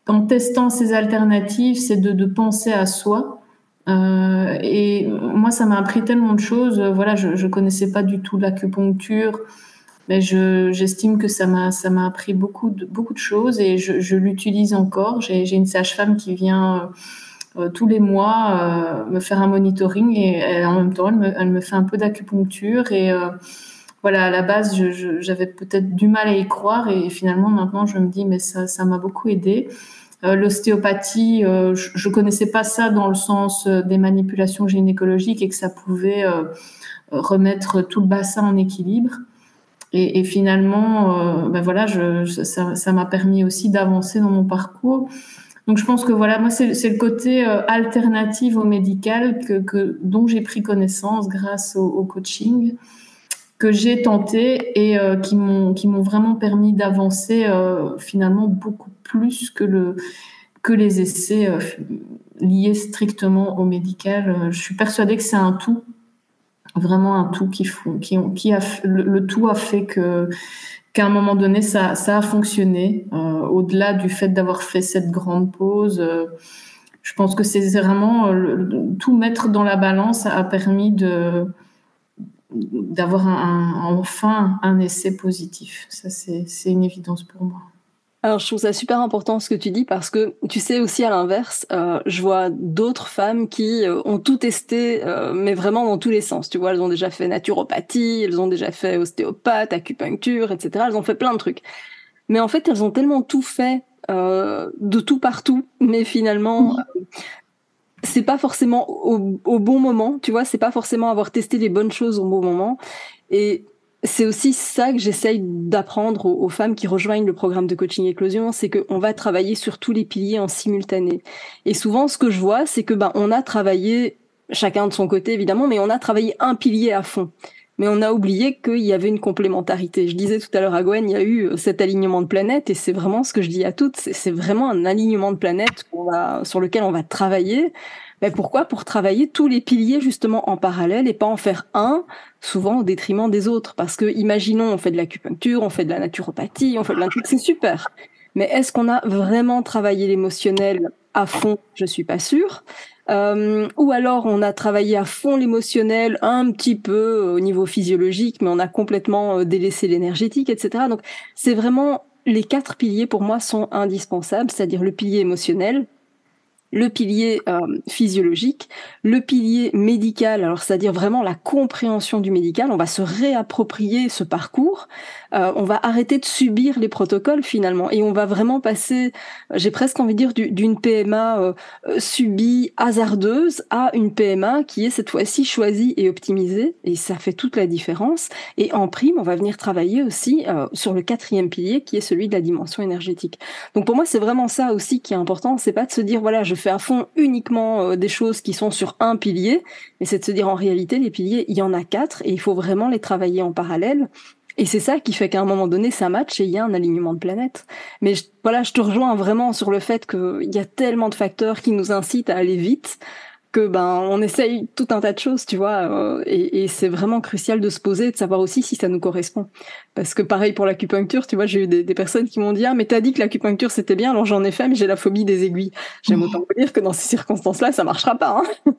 en testant ces alternatives, c'est de, penser à soi. Euh, et moi, ça m'a appris tellement de choses. Voilà, je ne connaissais pas du tout l'acupuncture, mais j'estime que ça m'a ça m'a appris beaucoup de, beaucoup de choses et je, je l'utilise encore. J'ai une sage-femme qui vient euh, tous les mois euh, me faire un monitoring et en même temps, elle me, fait un peu d'acupuncture et euh, voilà, à la base, j'avais peut-être du mal à y croire et finalement maintenant je me dis mais ça m'a beaucoup aidé. Euh, l'ostéopathie, euh, je, ne connaissais pas ça dans le sens euh, des manipulations gynécologiques et que ça pouvait remettre tout le bassin en équilibre. Et, finalement, ben voilà, ça m'a permis aussi d'avancer dans mon parcours. Donc je pense que voilà, moi c'est le côté alternatif au médical que, dont j'ai pris connaissance grâce au, coaching que j'ai tenté et euh, qui m'ont vraiment permis d'avancer euh, finalement beaucoup plus que le que les essais euh, liés strictement au médical. Je suis persuadée que c'est un tout, vraiment un tout qui font, qui ont, qui a le, tout a fait que qu'à un moment donné ça ça a fonctionné. Au-delà du fait d'avoir fait cette grande pause. je pense que c'est vraiment tout mettre dans la balance a permis de d'avoir un, enfin un essai positif. Ça, c'est une évidence pour moi. Alors, je trouve ça super important ce que tu dis parce que tu sais aussi à l'inverse, euh, je vois d'autres femmes qui euh, ont tout testé, euh, mais vraiment dans tous les sens. Tu vois, elles ont déjà fait naturopathie, elles ont déjà fait ostéopathe, acupuncture, etc. Elles ont fait plein de trucs. Mais en fait, elles ont tellement tout fait de tout partout, mais finalement, c'est pas forcément au, au, bon moment, tu vois, c'est pas forcément avoir testé les bonnes choses au bon moment. Et c'est aussi ça que j'essaye d'apprendre aux, femmes qui rejoignent le programme de coaching éclosion, c'est qu'on va travailler sur tous les piliers en simultané. Et souvent, ce que je vois, c'est que ben on a travaillé chacun de son côté évidemment, mais on a travaillé un pilier à fond. Mais on a oublié qu'il y avait une complémentarité. Je disais tout à l'heure à Gwen, il y a eu euh, cet alignement de planètes et c'est vraiment ce que je dis à toutes, c'est vraiment un alignement de planètes sur lequel on va travailler. Mais pourquoi? Pour travailler tous les piliers justement en parallèle et pas en faire un, souvent au détriment des autres. Parce que imaginons, on fait de l'acupuncture, on fait de la naturopathie, on fait de trucs, c'est super. Mais est-ce qu'on a vraiment travaillé l'émotionnel à fond? Je suis pas sûre. Euh, ou alors on a travaillé à fond l'émotionnel, un petit peu au niveau physiologique, mais on a complètement euh, délaissé l'énergétique, etc. Donc c'est vraiment les quatre piliers pour moi sont indispensables, c'est-à-dire le pilier émotionnel, le pilier euh, physiologique, le pilier médical, alors c'est-à-dire vraiment la compréhension du médical, on va se réapproprier ce parcours, euh, on va arrêter de subir les protocoles finalement et on va vraiment passer, j'ai presque envie de dire, d'une PMA euh, subie, hasardeuse, à une PMA qui est cette fois-ci choisie et optimisée et ça fait toute la différence. Et en prime, on va venir travailler aussi sur le quatrième pilier qui est celui de la dimension énergétique. Donc pour moi, c'est vraiment ça aussi qui est important, c'est pas de se dire voilà, je fait à fond uniquement euh, des choses qui sont sur un pilier, mais c'est de se dire en réalité, les piliers, il y en a quatre et il faut vraiment les travailler en parallèle. Et c'est ça qui fait qu'à un moment donné, ça match et il y a un alignement de planète. Mais voilà, je te rejoins vraiment sur le fait qu'il y a tellement de facteurs qui nous incitent à aller vite que ben on essaye tout un tas de choses, tu vois, euh, et, et c'est vraiment crucial de se poser et de savoir aussi si ça nous correspond. Parce que pareil pour l'acupuncture, tu vois, j'ai eu des, des, personnes qui m'ont dit ah mais t'as dit que l'acupuncture c'était bien, alors j'en ai fait, mais j'ai la phobie des aiguilles. J'aime autant vous dire que dans ces circonstances-là, ça marchera pas. Hein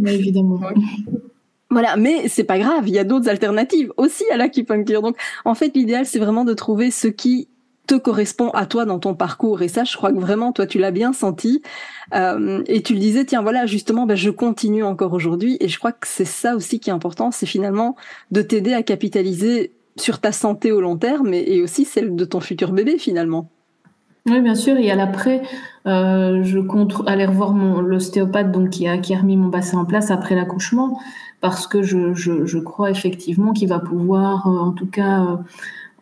mais évidemment. (laughs) Voilà, mais c'est pas grave, il y a d'autres alternatives aussi à l'acupuncture. Donc, en fait, l'idéal, c'est vraiment de trouver ce qui te correspond à toi dans ton parcours. Et ça, je crois que vraiment, toi, tu l'as bien senti. Euh, et tu le disais, tiens, voilà, justement, ben, je continue encore aujourd'hui. Et je crois que c'est ça aussi qui est important, c'est finalement de t'aider à capitaliser sur ta santé au long terme et, aussi celle de ton futur bébé, finalement. Oui, bien sûr. Et à l'après, euh, je compte aller revoir mon l'ostéopathe qui a qui a remis mon bassin en place après l'accouchement parce que je, je, je crois effectivement qu'il va pouvoir, euh, en tout cas. Euh,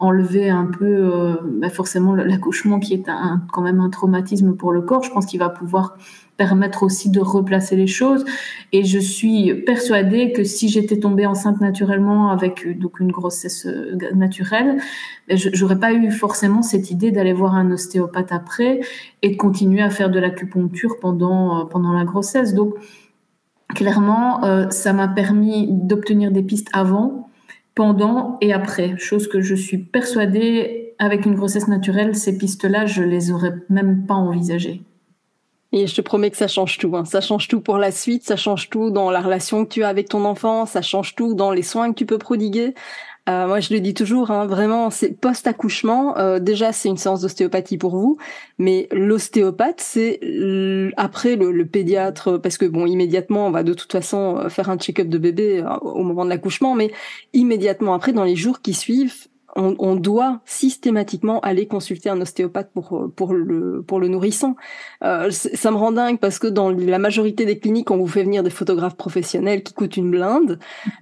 enlever un peu euh, bah forcément l'accouchement qui est un, quand même un traumatisme pour le corps. Je pense qu'il va pouvoir permettre aussi de replacer les choses. Et je suis persuadée que si j'étais tombée enceinte naturellement avec euh, donc une grossesse naturelle, ben, j'aurais pas eu forcément cette idée d'aller voir un ostéopathe après et de continuer à faire de l'acupuncture pendant pendant la grossesse. Donc clairement, ça m'a permis d'obtenir des pistes avant pendant et après, chose que je suis persuadée avec une grossesse naturelle, ces pistes-là, je les aurais même pas envisagées. Et je te promets que ça change tout. Hein. Ça change tout pour la suite, ça change tout dans la relation que tu as avec ton enfant, ça change tout dans les soins que tu peux prodiguer. Euh, moi, je le dis toujours, hein, vraiment, c'est post-accouchement. Euh, déjà, c'est une séance d'ostéopathie pour vous, mais l'ostéopathe, c'est après le, le, pédiatre, parce que bon, immédiatement, on va de toute façon euh, faire un check-up de bébé euh, au moment de l'accouchement, mais immédiatement après, dans les jours qui suivent, on, on, doit systématiquement aller consulter un ostéopathe pour pour le pour le nourrisson. Euh, ça me rend dingue parce que dans la majorité des cliniques, on vous fait venir des photographes professionnels qui coûtent une blinde,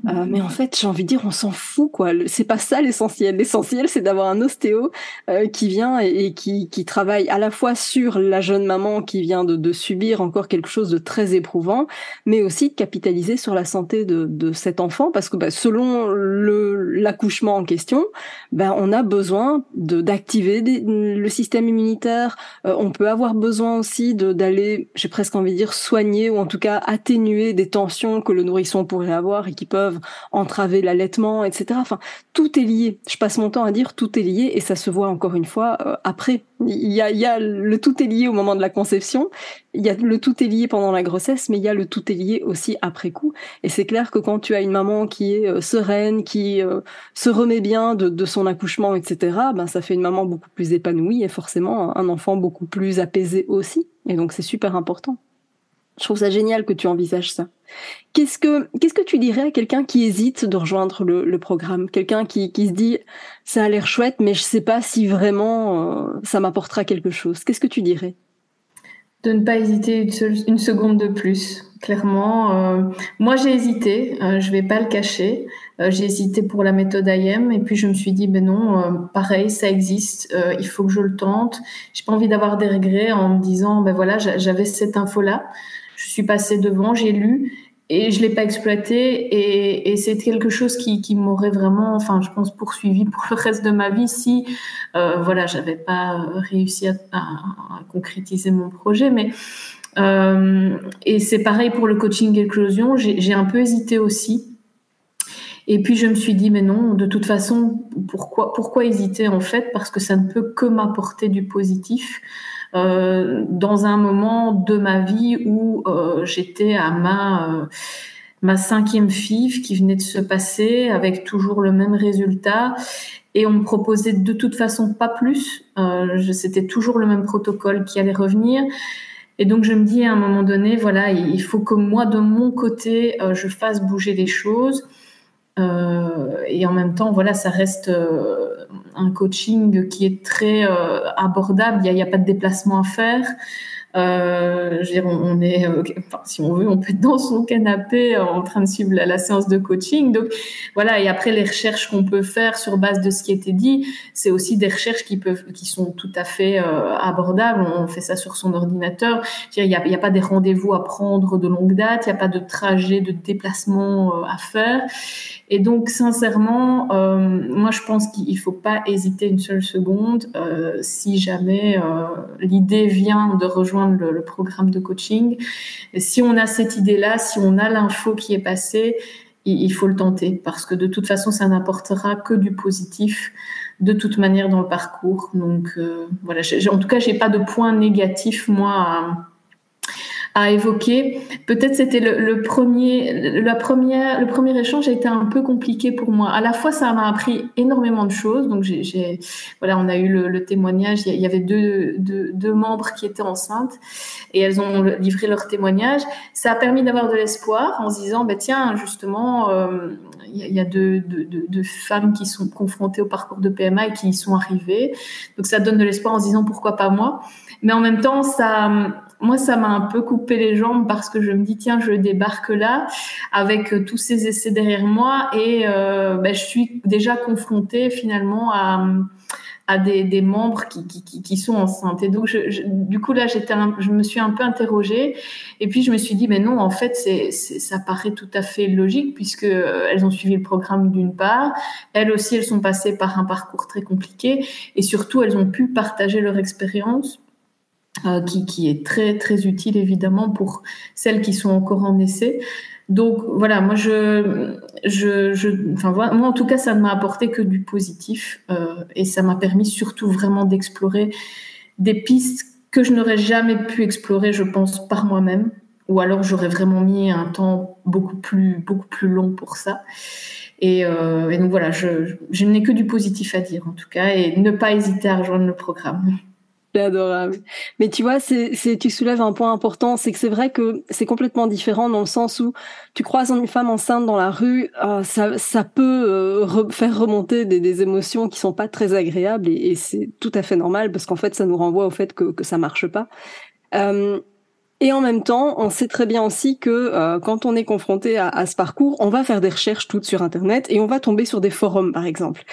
euh, mais en fait, j'ai envie de dire, on s'en fout quoi. C'est pas ça l'essentiel. L'essentiel, c'est d'avoir un ostéo euh, qui vient et, qui qui travaille à la fois sur la jeune maman qui vient de, de subir encore quelque chose de très éprouvant, mais aussi de capitaliser sur la santé de de cet enfant parce que bah, selon le l'accouchement en question ben on a besoin d'activer le système immunitaire. Euh, on peut avoir besoin aussi d'aller, j'ai presque envie de dire soigner ou en tout cas atténuer des tensions que le nourrisson pourrait avoir et qui peuvent entraver l'allaitement, etc. Enfin, tout est lié. Je passe mon temps à dire tout est lié et ça se voit encore une fois euh, après. Il y a, il y a le tout est lié au moment de la conception, il y a le tout est lié pendant la grossesse, mais il y a le tout est lié aussi après coup. Et c'est clair que quand tu as une maman qui est euh, sereine, qui se remet bien de, de son accouchement, etc., ben ça fait une maman beaucoup plus épanouie et forcément un enfant beaucoup plus apaisé aussi. Et donc c'est super important. Je trouve ça génial que tu envisages ça. Qu'est-ce que que tu dirais à quelqu'un qui hésite de rejoindre le, programme, quelqu'un qui, qui se dit ça a l'air chouette, mais je sais pas si vraiment euh, ça m'apportera quelque chose. Qu'est-ce que tu dirais? De ne pas hésiter une, une seconde de plus. Clairement, euh, moi j'ai hésité, euh, je vais pas le cacher. Euh, j'ai hésité pour la méthode IM et puis je me suis dit ben non, pareil, ça existe, il faut que je le tente. J'ai pas envie d'avoir des regrets en me disant ben voilà, j'avais cette info là, je suis passée devant, j'ai lu et je l'ai pas exploité et, et c'est quelque chose qui, m'aurait vraiment, enfin je pense poursuivi (laughs) pour le reste de ma vie si euh, voilà j'avais pas réussi à, concrétiser mon projet, mais euh, et c'est pareil pour le coaching éclosion, j'ai un peu hésité aussi. Et puis je me suis dit, mais non, de toute façon, pourquoi hésiter en fait? Parce que ça ne peut que m'apporter du positif. Euh, dans un moment de ma vie où euh, j'étais à ma euh, ma cinquième FIV qui venait de se passer avec toujours le même résultat et on me proposait de toute façon pas plus. C'était toujours le même protocole qui allait revenir. Et donc je me dis à un moment donné, voilà, il faut que moi de mon côté, je fasse bouger les choses. Et en même temps, voilà, ça reste un coaching qui est très euh, abordable. Il n'y a, pas de déplacement à faire. Euh, je veux dire, on, est, euh, si on veut, on peut être dans son canapé en train de suivre la, séance de coaching. Donc voilà. Et après, les recherches qu'on peut faire sur base de ce qui a été dit, c'est aussi des recherches qui peuvent, qui sont tout à fait abordables. On fait ça sur son ordinateur. Il n'y a, a, pas des rendez-vous à prendre de longue date. Il n'y a pas de trajet, de déplacement à faire. Et donc, sincèrement, euh, moi, je pense qu'il faut pas hésiter une seule seconde. Euh, si jamais euh, l'idée vient de rejoindre le, programme de coaching, et si on a cette idée-là, si on a l'info qui est passée, il, faut le tenter parce que de toute façon, ça n'apportera que du positif de toute manière dans le parcours. Donc, voilà. En tout cas, j'ai pas de point négatif moi. À, évoquer. Peut-être c'était le, le, premier, la première, le premier échange a été un peu compliqué pour moi. À la fois, ça m'a appris énormément de choses. Donc, j'ai, voilà, on a eu le, le témoignage. Il y avait deux, deux, deux, membres qui étaient enceintes et elles ont livré leur témoignage. Ça a permis d'avoir de l'espoir en se disant, bah, tiens, justement, euh, il y a deux, deux, deux, femmes qui sont confrontées au parcours de PMA et qui y sont arrivées. Donc, ça donne de l'espoir en se disant, pourquoi pas moi? Mais en même temps, ça, moi, ça m'a un peu coupé les jambes parce que je me dis, tiens, je débarque là avec euh, tous ces essais derrière moi et euh, ben, je suis déjà confrontée finalement à, des, membres qui, sont enceintes. Et donc, du coup, là, je me suis un peu interrogée et puis je me suis dit, mais non, en fait, ça paraît tout à fait logique puisque euh, elles ont suivi le programme d'une part, elles aussi, elles sont passées par un parcours très compliqué et surtout, elles ont pu partager leur expérience euh, qui, qui, est très très utile évidemment pour celles qui sont encore en essai. Donc voilà, moi je, je, je enfin moi en tout cas ça ne m'a apporté que du positif euh, et ça m'a permis surtout vraiment d'explorer des pistes que je n'aurais jamais pu explorer, je pense, par moi-même, ou alors j'aurais vraiment mis un temps beaucoup plus beaucoup plus long pour ça. Et, euh, donc voilà, je, je n'ai que du positif à dire en tout cas, et ne pas hésiter à rejoindre le programme. Adorable. Mais tu vois, c'est, tu soulèves un point important, c'est que c'est vrai que c'est complètement différent dans le sens où tu croises une femme enceinte dans la rue, euh, ça, ça peut euh, faire remonter des, des, émotions qui sont pas très agréables et, et, c'est tout à fait normal parce qu'en fait, ça nous renvoie au fait que, que ça marche pas. Euh, et en même temps, on sait très bien aussi que euh, quand on est confronté à, à, ce parcours, on va faire des recherches toutes sur Internet et on va tomber sur des forums, par exemple.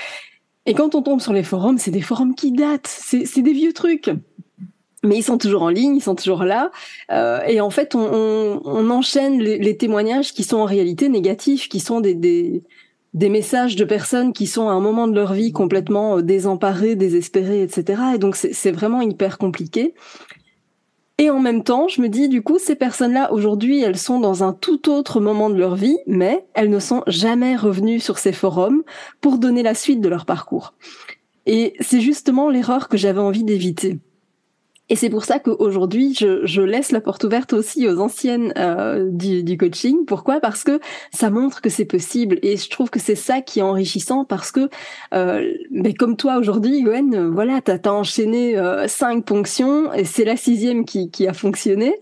Et quand on tombe sur les forums, c'est des forums qui datent, c'est des vieux trucs. Mais ils sont toujours en ligne, ils sont toujours là. Euh, et en fait, on, enchaîne les, les, témoignages qui sont en réalité négatifs, qui sont des, des, des, messages de personnes qui sont à un moment de leur vie complètement euh, désemparées, désespérées, etc. Et donc, c'est vraiment hyper compliqué. Et en même temps, je me dis, du coup, ces personnes-là, aujourd'hui, elles sont dans un tout autre moment de leur vie, mais elles ne sont jamais revenues sur ces forums pour donner la suite de leur parcours. Et c'est justement l'erreur que j'avais envie d'éviter. Et c'est pour ça qu'aujourd'hui, je, je, laisse la porte ouverte aussi aux anciennes euh, du, du, coaching. Pourquoi? Parce que ça montre que c'est possible. Et je trouve que c'est ça qui est enrichissant parce que, euh, mais comme toi aujourd'hui, Gwen, voilà, t'as as enchaîné euh, cinq ponctions et c'est la sixième qui, qui a fonctionné.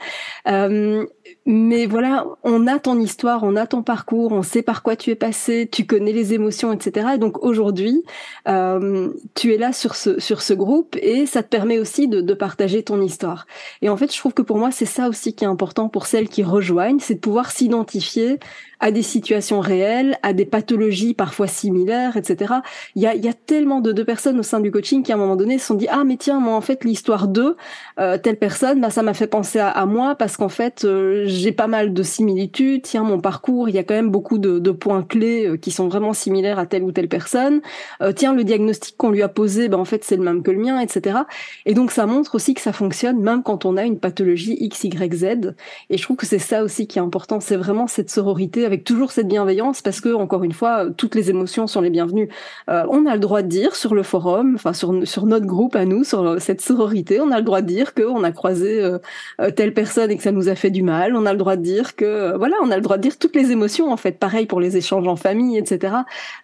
Euh, mais voilà, on a ton histoire, on a ton parcours, on sait par quoi tu es passé, tu connais les émotions, etc. Et donc aujourd'hui, euh, tu es là sur ce sur ce groupe et ça te permet aussi de, de partager ton histoire. Et en fait, je trouve que pour moi, c'est ça aussi qui est important pour celles qui rejoignent, c'est de pouvoir s'identifier à des situations réelles, à des pathologies parfois similaires, etc. Il y a, y a tellement de, de personnes au sein du coaching qui à un moment donné se sont dit ah mais tiens moi en fait l'histoire de euh, telle personne bah ça m'a fait penser à, à moi parce qu'en fait euh, j'ai pas mal de similitudes. Tiens mon parcours il y a quand même beaucoup de, de points clés euh, qui sont vraiment similaires à telle ou telle personne. Euh, tiens le diagnostic qu'on lui a posé bah en fait c'est le même que le mien etc et donc ça montre aussi que ça fonctionne même quand on a une pathologie x y z. Et je trouve que c'est ça aussi qui est important. C'est vraiment cette sororité avec toujours cette bienveillance parce que encore une fois toutes les émotions sont les bienvenues. Euh, on a le droit de dire sur le forum, enfin sur sur notre groupe à nous, sur cette sororité, on a le droit de dire qu'on a croisé euh, euh, telle personne et que ça nous a fait du mal. On a le droit de dire que euh, voilà, on a le droit de dire toutes les émotions en fait. Pareil pour les échanges en famille, etc.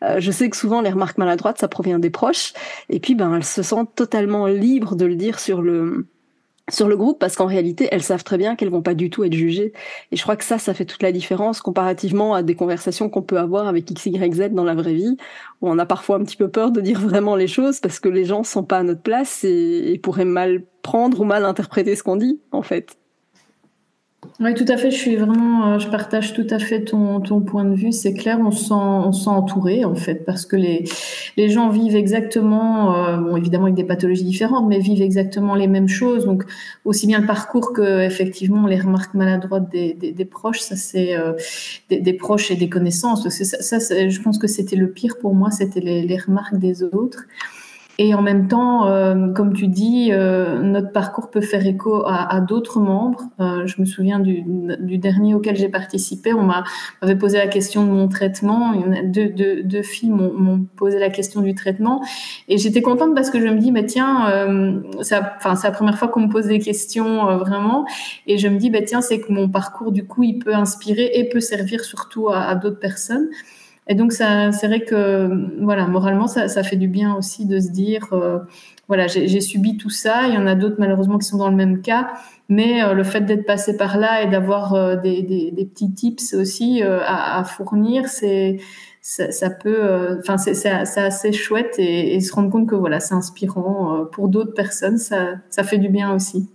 Euh, je sais que souvent les remarques maladroites ça provient des proches et puis ben elles se sentent totalement libres de le dire sur le sur le groupe parce qu'en réalité elles savent très bien qu'elles vont pas du tout être jugées. Et je crois que ça ça fait toute la différence comparativement à des conversations qu'on peut avoir avec x y z dans la vraie vie où on a parfois un petit peu peur de dire vraiment les choses parce que les gens sont pas à notre place et, et pourraient mal prendre ou mal interpréter ce qu'on dit en fait oui, tout à fait. Je suis vraiment, euh, je partage tout à fait ton, ton point de vue. C'est clair, on se sent, on se sent entouré en fait, parce que les, les gens vivent exactement, euh, bon évidemment avec des pathologies différentes, mais vivent exactement les mêmes choses. Donc aussi bien le parcours que effectivement les remarques maladroites des, des, des proches, ça c'est euh, des, des, proches et des connaissances. Ça, ça je pense que c'était le pire pour moi, c'était les, les remarques des autres. Et en même temps, euh, comme tu dis, euh, notre parcours peut faire écho à, à d'autres membres. Euh, je me souviens du, du dernier auquel j'ai participé. On m'avait posé la question de mon traitement. Deux, deux, deux filles m'ont posé la question du traitement. Et j'étais contente parce que je me dis, bah, tiens, euh, c'est la première fois qu'on me pose des questions euh, vraiment. Et je me dis, bah, tiens, c'est que mon parcours, du coup, il peut inspirer et peut servir surtout à, à d'autres personnes. Et donc, c'est vrai que, voilà, moralement, ça, fait du bien aussi de se dire, euh, voilà, j'ai subi tout ça. Il y en a d'autres, malheureusement, qui sont dans le même cas. Mais euh, le fait d'être passé par là et d'avoir euh, des, petits tips aussi à, fournir, c'est, ça, peut, enfin, c'est assez chouette et, se rendre compte que, voilà, c'est inspirant pour d'autres personnes. Ça fait du bien aussi.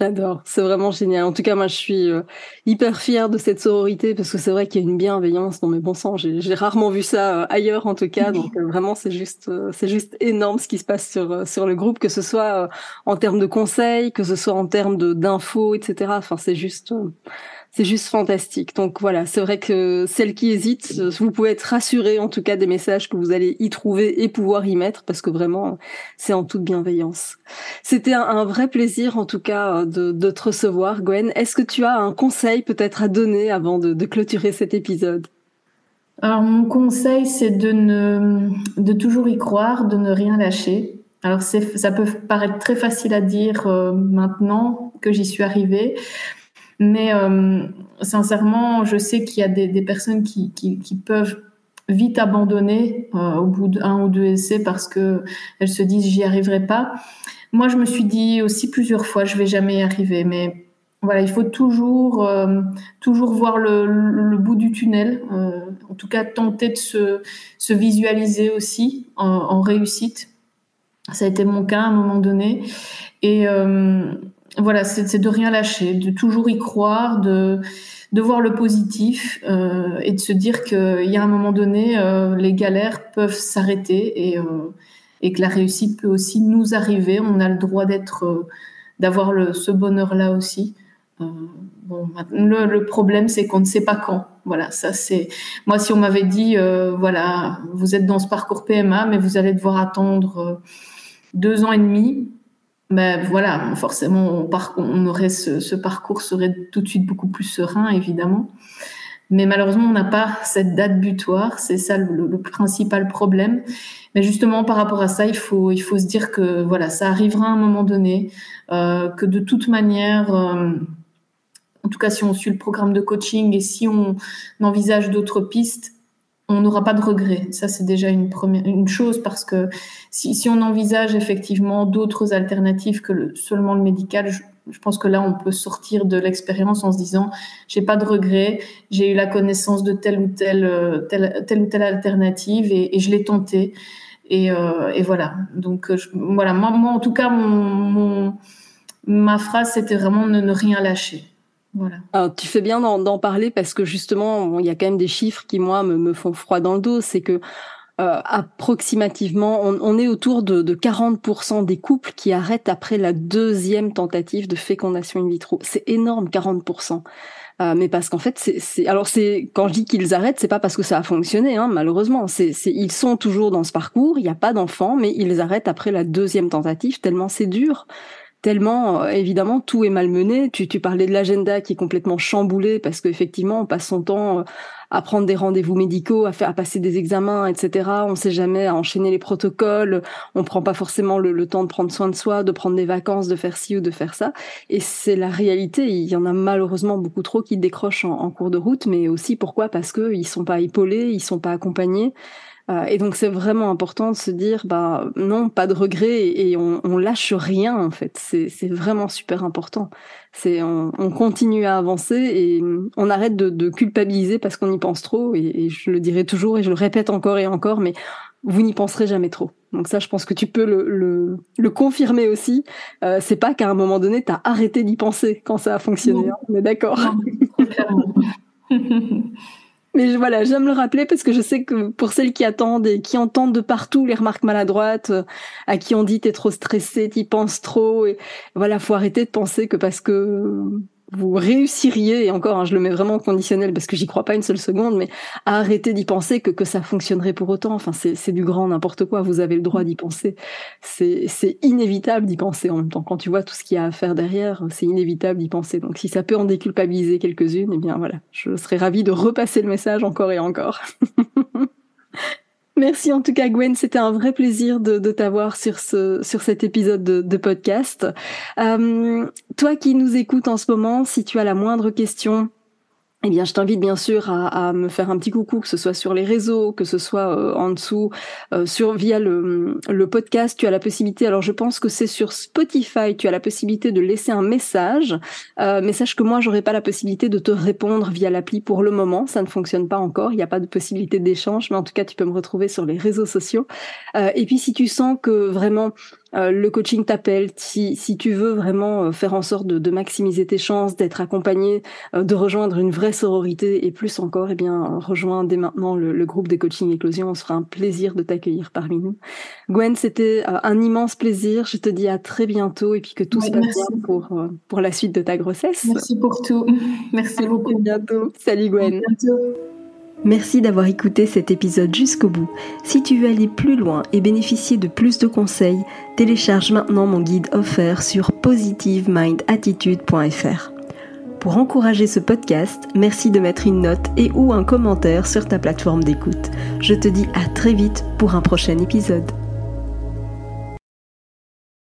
J'adore, c'est vraiment génial. En tout cas, moi, je suis euh, hyper fière de cette sororité parce que c'est vrai qu'il y a une bienveillance dans mes bons sens. J'ai rarement vu ça euh, ailleurs, en tout cas. Donc, euh, vraiment, c'est juste, c'est juste énorme ce qui se passe sur sur le groupe, que ce soit en termes de conseils, que ce soit en termes d'infos, etc. Enfin, c'est juste, c'est juste fantastique. Donc voilà, c'est vrai que celles qui hésitent, vous pouvez être rassurées en tout cas des messages que vous allez y trouver et pouvoir y mettre parce que vraiment, c'est en toute bienveillance. C'était un, vrai plaisir en tout cas de, te recevoir, Gwen. Est-ce que tu as un conseil peut-être à donner avant de, de clôturer cet épisode? Alors mon conseil, c'est de ne de toujours y croire, de ne rien lâcher. Alors ça peut paraître très facile à dire euh, maintenant que j'y suis arrivée, mais euh, sincèrement, je sais qu'il y a des, personnes qui, peuvent vite abandonner euh, au bout d'un ou deux essais parce que elles se disent j'y arriverai pas. Moi, je me suis dit aussi plusieurs fois je vais jamais y arriver, mais voilà, il faut toujours euh, toujours voir le, bout du tunnel. en tout cas, tenter de se, visualiser aussi en, réussite. Ça a été mon cas à un moment donné et voilà, c'est de rien lâcher, de toujours y croire, de, de voir le positif euh, et de se dire qu'il y a un moment donné, euh, les galères peuvent s'arrêter et, euh, et que la réussite peut aussi nous arriver. On a le droit d'être, d'avoir ce bonheur-là aussi. bon, le, le problème, c'est qu'on ne sait pas quand. Voilà, ça c'est. Moi, si on m'avait dit, voilà, vous êtes dans ce parcours PMA, mais vous allez devoir attendre deux ans et demi, ben voilà, forcément, on, aurait ce, parcours serait tout de suite beaucoup plus serein, évidemment. Mais malheureusement, on n'a pas cette date butoir. C'est ça le, principal problème. Mais justement, par rapport à ça, il faut, il faut se dire que voilà, ça arrivera à un moment donné, euh, que de toute manière, euh, en tout cas, si on suit le programme de coaching et si on envisage d'autres pistes, on n'aura pas de regrets. Ça, c'est déjà une première une chose parce que si, si on envisage effectivement d'autres alternatives que le, seulement le médical, je, pense que là, on peut sortir de l'expérience en se disant, j'ai pas de regrets, j'ai eu la connaissance de telle ou telle, euh, telle, telle ou telle alternative et, et je l'ai tenté. Et, euh, et, voilà. Donc, euh, voilà. Moi, moi, en tout cas, mon, mon ma phrase, c'était vraiment ne, ne rien lâcher. Alors, tu fais bien d'en parler parce que justement, il y a quand même des chiffres qui, moi, me, font froid dans le dos. C'est que euh, approximativement, on, est autour de, 40% des couples qui arrêtent après la deuxième tentative de fécondation in vitro. C'est énorme, 40%. Euh, mais parce qu'en fait, c'est alors c'est quand je dis qu'ils arrêtent, c'est pas parce que ça a fonctionné, hein, malheureusement. C'est ils sont toujours dans ce parcours, il n'y a pas d'enfants, mais ils arrêtent après la deuxième tentative tellement c'est dur tellement euh, évidemment tout est malmené. Tu, tu parlais de l'agenda qui est complètement chamboulé parce qu'effectivement on passe son temps euh, à prendre des rendez-vous médicaux, à faire, à passer des examens, etc. On sait jamais à enchaîner les protocoles. On prend pas forcément le, temps de prendre soin de soi, de prendre des vacances, de faire ci ou de faire ça. Et c'est la réalité. Il y en a malheureusement beaucoup trop qui décrochent en, cours de route, mais aussi pourquoi? Parce que ils sont pas épaulés, ils sont pas accompagnés. Euh, et donc c'est vraiment important de se dire, bah non, pas de regret et, on, on, lâche rien en fait. C'est vraiment super important. C'est on, on, continue à avancer et on arrête de, de culpabiliser parce qu'on y pense trop. Et, je le dirai toujours et je le répète encore et encore, mais vous n'y penserez jamais trop. Donc ça, je pense que tu peux le, le, le confirmer aussi. Euh, c'est pas qu'à un moment donné, tu as arrêté d'y penser quand ça a fonctionné. Hein. on est d'accord. (laughs) Mais voilà, j'aime le rappeler parce que je sais que pour celles qui attendent et qui entendent de partout les remarques maladroites, euh, à qui on dit t'es trop stressé, t'y penses trop, et voilà, faut arrêter de penser que parce que vous réussiriez, et encore, hein, je le mets vraiment conditionnel parce que j'y crois pas une seule seconde, mais à arrêter d'y penser que, que ça fonctionnerait pour autant. Enfin, c'est du grand n'importe quoi. Vous avez le droit d'y penser. C'est inévitable d'y penser en même temps. Quand tu vois tout ce qu'il y a à faire derrière, c'est inévitable d'y penser. Donc, si ça peut en déculpabiliser quelques-unes, eh bien voilà, je serais ravie de repasser le message encore et encore. (laughs) Merci en tout cas Gwen, c'était un vrai plaisir de, t'avoir sur ce sur cet épisode de, podcast. Euh, toi qui nous écoutes en ce moment, si tu as la moindre question eh bien, je t'invite bien sûr à, me faire un petit coucou, que ce soit sur les réseaux, que ce soit euh, en dessous, euh, sur via le, podcast. Tu as la possibilité. Alors, je pense que c'est sur Spotify. Tu as la possibilité de laisser un message. Euh, mais sache que moi, j'aurais pas la possibilité de te répondre via l'appli pour le moment. Ça ne fonctionne pas encore. Il n'y a pas de possibilité d'échange, mais en tout cas, tu peux me retrouver sur les réseaux sociaux. et puis, si tu sens que vraiment euh, le coaching t'appelle, si, si tu veux vraiment euh, faire en sorte de, de maximiser tes chances, d'être accompagné, euh, de rejoindre une vraie sororité et plus encore, eh bien, rejoins dès maintenant le, le, groupe des coaching éclosion. On sera un plaisir de t'accueillir parmi nous. Gwen, c'était un immense plaisir. Je te dis à très bientôt et puis que tout se passe bien pour, pour la suite de ta grossesse. Merci pour tout. (laughs) Merci beaucoup. À bientôt. Salut Gwen. À bientôt. Merci d'avoir écouté cet épisode jusqu'au bout. Si tu veux aller plus loin et bénéficier de plus de conseils, télécharge maintenant mon guide offert sur positivemindattitude.fr. Pour encourager ce podcast, merci de mettre une note et ou un commentaire sur ta plateforme d'écoute. Je te dis à très vite pour un prochain épisode.